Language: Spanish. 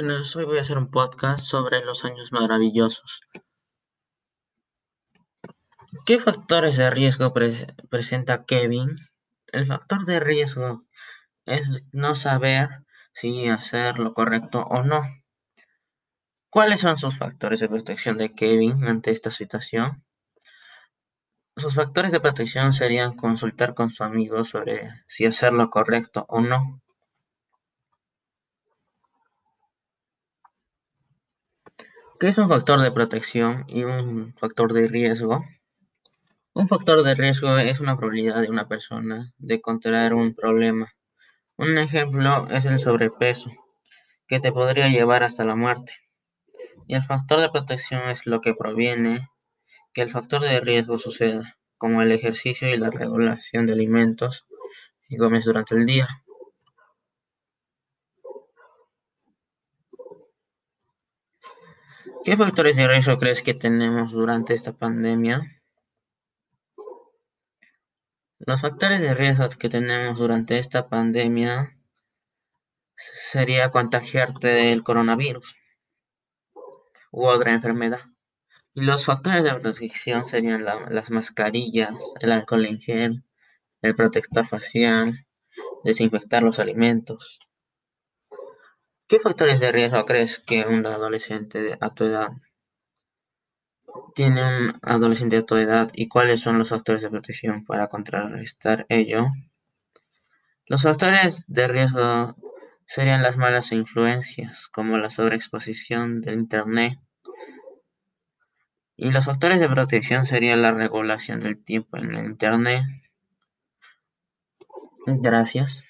Hoy voy a hacer un podcast sobre los años maravillosos. ¿Qué factores de riesgo presenta Kevin? El factor de riesgo es no saber si hacer lo correcto o no. ¿Cuáles son sus factores de protección de Kevin ante esta situación? Sus factores de protección serían consultar con su amigo sobre si hacer lo correcto o no. ¿Qué es un factor de protección y un factor de riesgo? Un factor de riesgo es una probabilidad de una persona de contraer un problema. Un ejemplo es el sobrepeso, que te podría llevar hasta la muerte. Y el factor de protección es lo que proviene que el factor de riesgo suceda, como el ejercicio y la regulación de alimentos que comes durante el día. ¿Qué factores de riesgo crees que tenemos durante esta pandemia? Los factores de riesgo que tenemos durante esta pandemia sería contagiarte del coronavirus u otra enfermedad. Y los factores de protección serían las mascarillas, el alcohol en gel, el protector facial, desinfectar los alimentos, ¿Qué factores de riesgo crees que un adolescente a tu edad tiene un adolescente a tu edad y cuáles son los factores de protección para contrarrestar ello? Los factores de riesgo serían las malas influencias, como la sobreexposición del Internet. Y los factores de protección serían la regulación del tiempo en el Internet. Gracias.